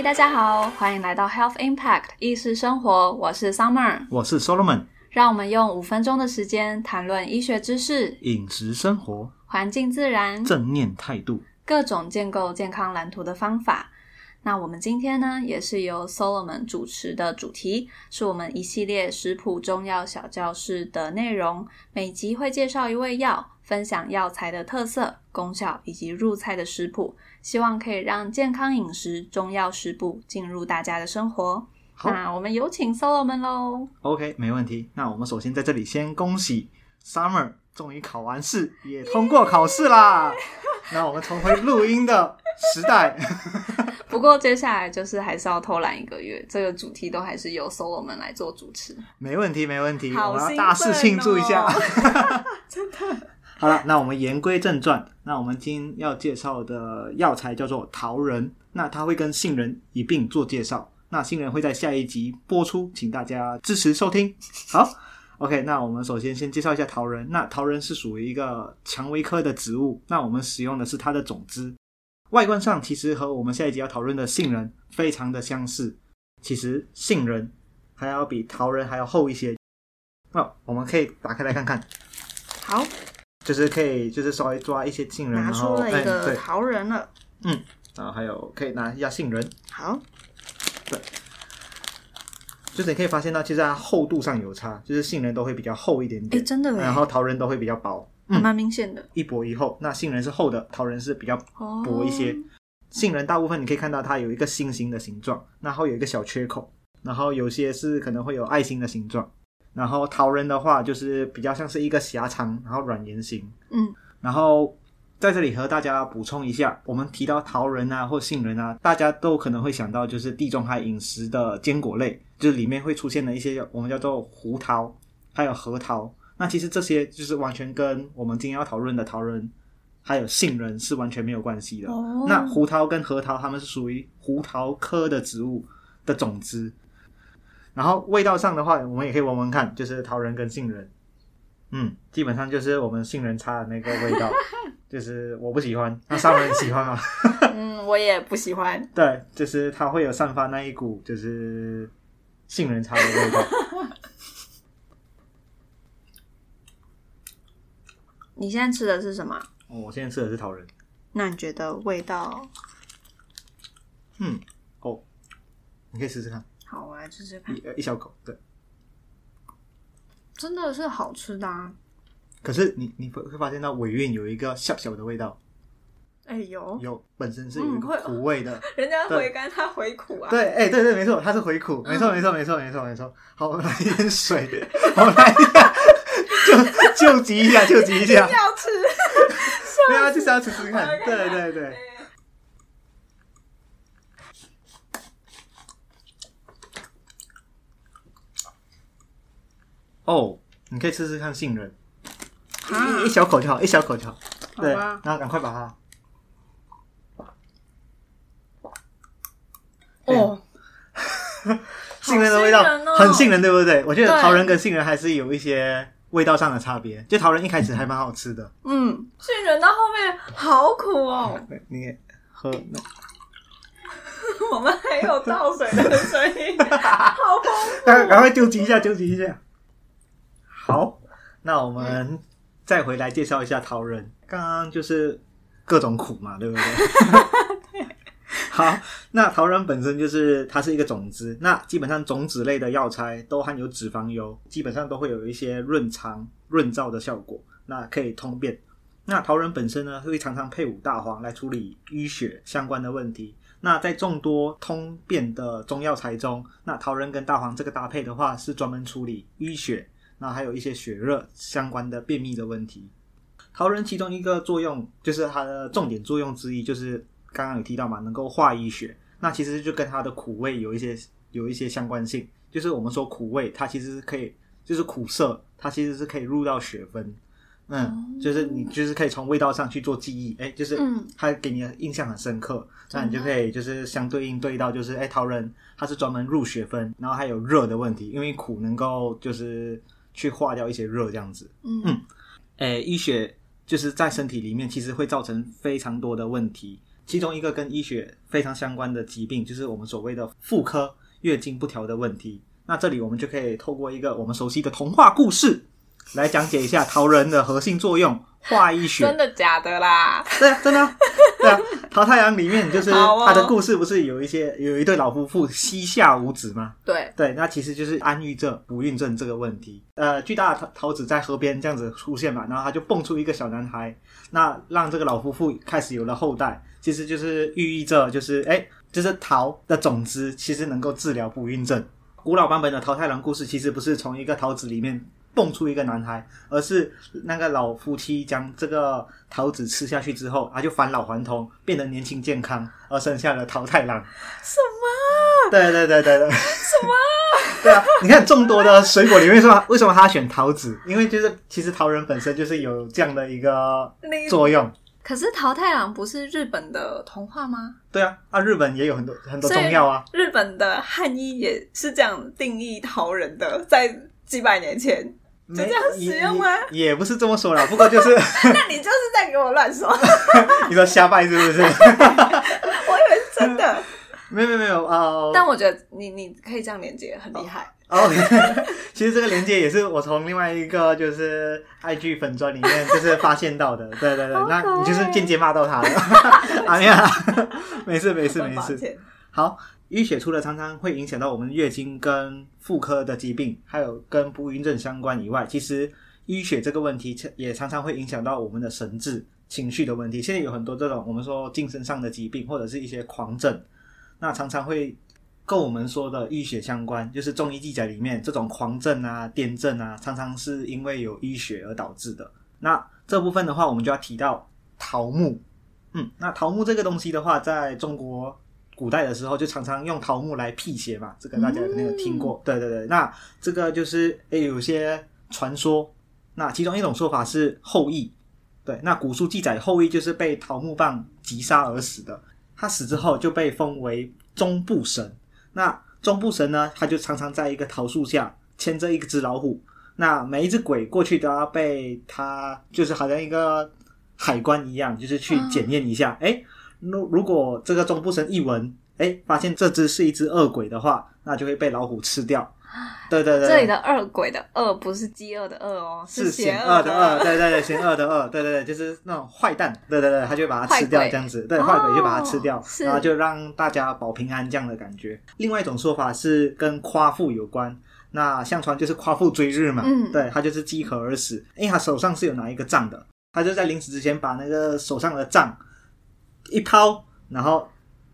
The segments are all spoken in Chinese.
嗨，大家好，欢迎来到 Health Impact 意识生活，我是 Summer，我是 Solomon，让我们用五分钟的时间谈论医学知识、饮食生活、环境自然、正念态度、各种建构健康蓝图的方法。那我们今天呢，也是由 Solomon 主持的主题，是我们一系列食谱中药小教室的内容。每集会介绍一味药，分享药材的特色、功效以及入菜的食谱，希望可以让健康饮食、中药食补进入大家的生活。好那我们有请 Solomon 喽。OK，没问题。那我们首先在这里先恭喜 Summer 终于考完试，也通过考试啦。那我们重回录音的时代。不过接下来就是还是要偷懒一个月，这个主题都还是由 Solomon 来做主持。没问题，没问题，好我们要大肆庆祝一下。真的。好了，那我们言归正传。那我们今天要介绍的药材叫做桃仁，那它会跟杏仁一并做介绍。那杏仁会在下一集播出，请大家支持收听。好，OK，那我们首先先介绍一下桃仁。那桃仁是属于一个蔷薇科的植物，那我们使用的是它的种子。外观上其实和我们下一集要讨论的杏仁非常的相似，其实杏仁还要比桃仁还要厚一些。那我们可以打开来看看，好，就是可以就是稍微抓一些杏仁，拿出了一个，桃仁了。然后还有可以拿一下杏仁，好，对就是你可以发现到其实它厚度上有差，就是杏仁都会比较厚一点哎，点，真的哎，然后桃仁都会比较薄，嗯蛮明显的。一薄一厚。那杏仁是厚的，桃仁是比较哦薄一些。杏仁大部分你可以看到它有一个心形的形状，然后有一个小缺口，然后有些是可能会有爱心的形状。然后桃仁的话，就是比较像是一个狭长，然后软圆形。嗯，然后在这里和大家补充一下，我们提到桃仁啊或杏仁啊，大家都可能会想到就是地中海饮食的坚果类，就是里面会出现的一些我们叫做胡桃，还有核桃。那其实这些就是完全跟我们今天要讨论的桃仁还有杏仁是完全没有关系的。哦那胡桃跟核桃，它们是属于胡桃科的植物的种子。然后味道上的话，我们也可以闻闻看，就是桃仁跟杏仁，嗯，基本上就是我们杏仁茶的那个味道，就是我不喜欢，那上人喜欢啊。嗯，我也不喜欢。对，就是它会有散发那一股就是杏仁茶的味道。你现在吃的是什么？哦我现在吃的是桃仁，那你觉得味道嗯，哦，你可以试试看，吃吃看，一一小口，对。真的是好吃的啊！可是你你会会发现到尾韵有一个小小的味道，哎有，有本身是有一嗯会苦味的，人家对回甘，他回苦啊。对，哎、对对，没错，它是回苦，没嗯错，没错，没错，没错，没错。好，我们来一点水，我们来一下，救救急一下，救急一下，要吃。对啊，就是要吃吃看，对对对。哦，你可以试试看杏仁，啊一一小口就好，一小口就好。对，好吧然后赶快把它。哦，杏仁 的味道好杏仁哦很杏仁，对不对？我觉得对桃仁跟杏仁还是有一些味道上的差别。就桃仁一开始还蛮好吃的，嗯，杏仁到后面好苦哦。对你也喝那 我们还有倒水的声音，好丰富。赶赶快纠集一下，纠集一下。好，那我们再回来介绍一下桃仁。刚刚就是各种苦嘛，对不对？好，那桃仁本身就是它是一个种子，那基本上种子类的药材都含有脂肪油，基本上都会有一些润肠、润燥的效果，那可以通便。那桃仁本身呢，会常常配伍大黄来处理淤血相关的问题。那在众多通便的中药材中，那桃仁跟大黄这个搭配的话，是专门处理淤血，那还有一些血热相关的便秘的问题。桃仁其中一个作用，就是它的重点作用之一，就是刚刚有提到嘛，能够化瘀血。那其实就跟它的苦味有一些有一些相关性，就是我们说苦味，它其实是可以，就是苦涩，它其实是可以入到血分。嗯，就是你就是可以从味道上去做记忆，哎，就是嗯它给你的印象很深刻，那你就可以就是相对应对到就是哎桃仁它是专门入血分，然后还有热的问题，因为苦能够就是去化掉一些热这样子。嗯嗯诶，医学就是在身体里面其实会造成非常多的问题，其中一个跟医学非常相关的疾病，就是我们所谓的妇科月经不调的问题。那这里我们就可以透过一个我们熟悉的童话故事来讲解一下桃仁的核心作用——化医学。真的假的啦？对啊，真的啊、对啊。桃太阳里面就是他的故事，不是有一些有一对老夫妇膝下无子吗？对，对，那其实就是安郁症、不孕症这个问题。呃，巨大的桃桃子在河边这样子出现嘛，然后他就蹦出一个小男孩，那让这个老夫妇开始有了后代，其实就是寓意着就是哎，就是桃的种子其实能够治疗不孕症。古老版本的桃太郎故事其实不是从一个桃子里面蹦出一个男孩，而是那个老夫妻将这个桃子吃下去之后，他就返老还童，变得年轻健康，而生下了桃太郎。什么？对对对对对。什么？对啊，你看众多的水果里面，为什么为什么他选桃子？因为就是其实桃仁本身就是有这样的一个作用。可是桃太郎不是日本的童话吗？对啊，啊，日本也有很多很多中药啊。日本的汉医也是这样定义桃仁的，在几百年前。就这样使用吗也也不是这么说了，不过就是 那你就是在给我乱说，你说瞎掰是不是？我以为是真的。没有没有没有啊。但我觉得你你可以这样连接，很厉害。哦，其实这个连接也是我从另外一个就是 IG 粉砖里面就是发现到的。对对对，那你就是间接骂到他了。哎呀，没事没事没事。好，淤血除了常常会影响到我们月经跟妇科的疾病，还有跟不孕症相关以外，其实淤血这个问题也常常会影响到我们的神志、情绪的问题。现在有很多这种我们说精神上的疾病，或者是一些狂症，那常常会跟我们说的淤血相关。就是中医记载里面这种狂症啊、癫症啊，常常是因为有淤血而导致的。那这部分的话，我们就要提到桃木。嗯，那桃木这个东西的话，在中国古代的时候，就常常用桃木来辟邪嘛，这个大家肯定有听过。对对对，那这个就是诶有些传说，那其中一种说法是后羿，对，那古书记载后羿就是被桃木棒击杀而死的，他死之后就被封为中部神。那中部神呢，他就常常在一个桃树下牵着一只老虎，那每一只鬼过去都要被他，就是好像一个海关一样，就是去检验一下。哎、如如果这个中部神一闻，哎，发现这只是一只恶鬼的话，那就会被老虎吃掉。对对对，这里的恶鬼的恶不是饥饿的饿哦，是邪险恶的恶，恶。对对对，险恶的恶，对对对，就是那种坏蛋，对对对，他就把它吃掉这样子，对，哦坏鬼就把它吃掉，是然后就让大家保平安这样的感觉。另外一种说法是跟夸父有关，那相传就是夸父追日嘛，嗯对他就是饥渴而死，因为他手上是有拿一个杖的，他就在临死之前把那个手上的杖一抛，然后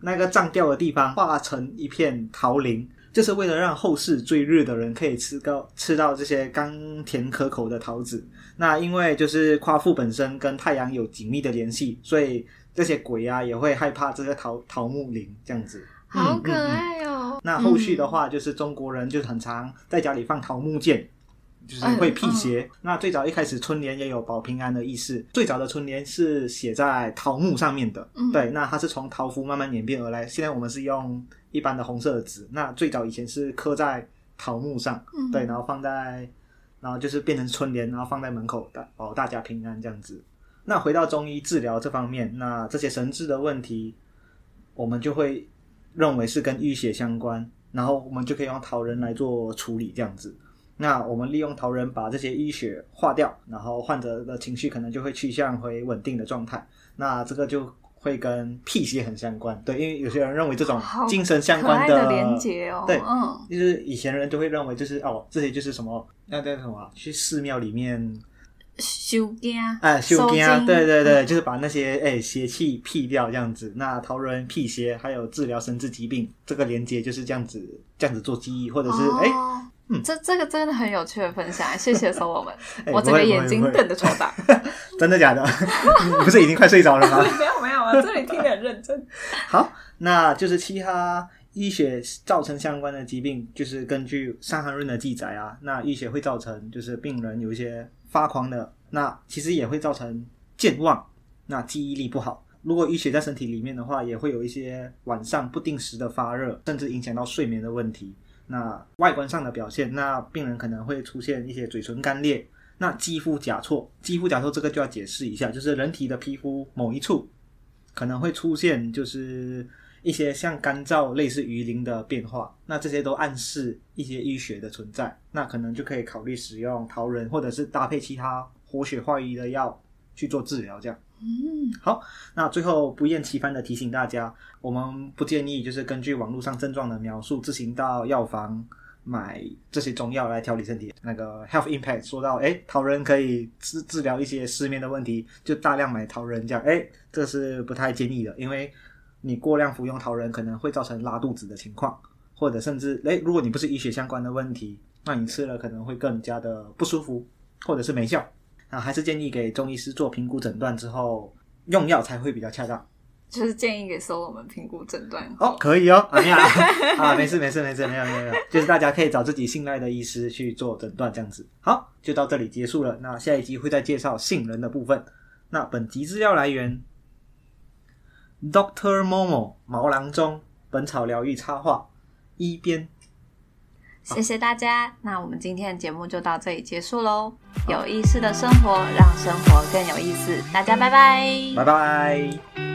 那个杖掉的地方化成一片桃林，就是为了让后世追日的人可以吃到吃到这些甘甜可口的桃子。那因为就是夸父本身跟太阳有紧密的联系，所以这些鬼啊也会害怕这个桃桃木林这样子。好可嗯嗯嗯爱哦！那后续的话，就是中国人就很常在家里放桃木剑，就是会辟邪。那最早一开始春联也有保平安的意思，最早的春联是写在桃木上面的。嗯对，那它是从桃符慢慢演变而来。现在我们是用一般的红色的纸，那最早以前是刻在桃木上，嗯对，然后放在，然后就是变成春联，然后放在门口，的保大家平安这样子。那回到中医治疗这方面，那这些神志的问题，我们就会认为是跟淤血相关，然后我们就可以用桃仁来做处理这样子。那我们利用桃仁把这些淤血化掉，然后患者的情绪可能就会趋向回稳定的状态。那这个就会跟辟邪很相关，对，因为有些人认为这种精神相可关爱的连接哦，对嗯，就是以前人都会认为就是哦，这些就是什么那叫什么啊去寺庙里面修经哎修经啊，经对对对，嗯就是把那些哎邪气辟掉这样子。那桃仁辟邪还有治疗生殖疾病，这个连接就是这样子这样子做记忆，或者是哎、哦嗯这这个真的很有趣的分享，谢谢收我们，哎我整个眼睛瞪得超大。真的假的？你 不是已经快睡着了吗？没有没有啊，这里听得很认真。好，那就是其他医血造成相关的疾病，就是根据《伤寒论》的记载啊，那淤血会造成就是病人有一些发狂的，那其实也会造成健忘，那记忆力不好。如果淤血在身体里面的话，也会有一些晚上不定时的发热，甚至影响到睡眠的问题。那外观上的表现，那病人可能会出现一些嘴唇干裂，那肌肤甲错，肌肤甲错这个就要解释一下，就是人体的皮肤某一处可能会出现就是一些像干燥、类似鱼鳞的变化，那这些都暗示一些淤血的存在，那可能就可以考虑使用桃仁，或者是搭配其他活血化瘀的药去做治疗，这样。嗯，好，那最后不厌其烦的提醒大家，我们不建议就是根据网络上症状的描述自行到药房买这些中药来调理身体。那个 Health Impact 说到，哎，桃仁可以治治疗一些失眠的问题，就大量买桃仁这样，哎，这是不太建议的，因为你过量服用桃仁可能会造成拉肚子的情况，或者甚至，哎，如果你不是医学相关的问题，那你吃了可能会更加的不舒服，或者是没效。啊，还是建议给中医师做评估诊断之后用药才会比较恰当。就是建议给 Solo 们评估诊断哦，可以哦，啊，啊，没事没事没事，没有没有没有，就是大家可以找自己信赖的医师去做诊断，这样子。好，就到这里结束了。那下一集会再介绍杏仁的部分。那本集资料来源：Doctor Momo 毛囊中本草疗愈插画一编。谢谢大家，那我们今天的节目就到这里结束喽。有意思的生活，让生活更有意思。大家拜拜，拜拜。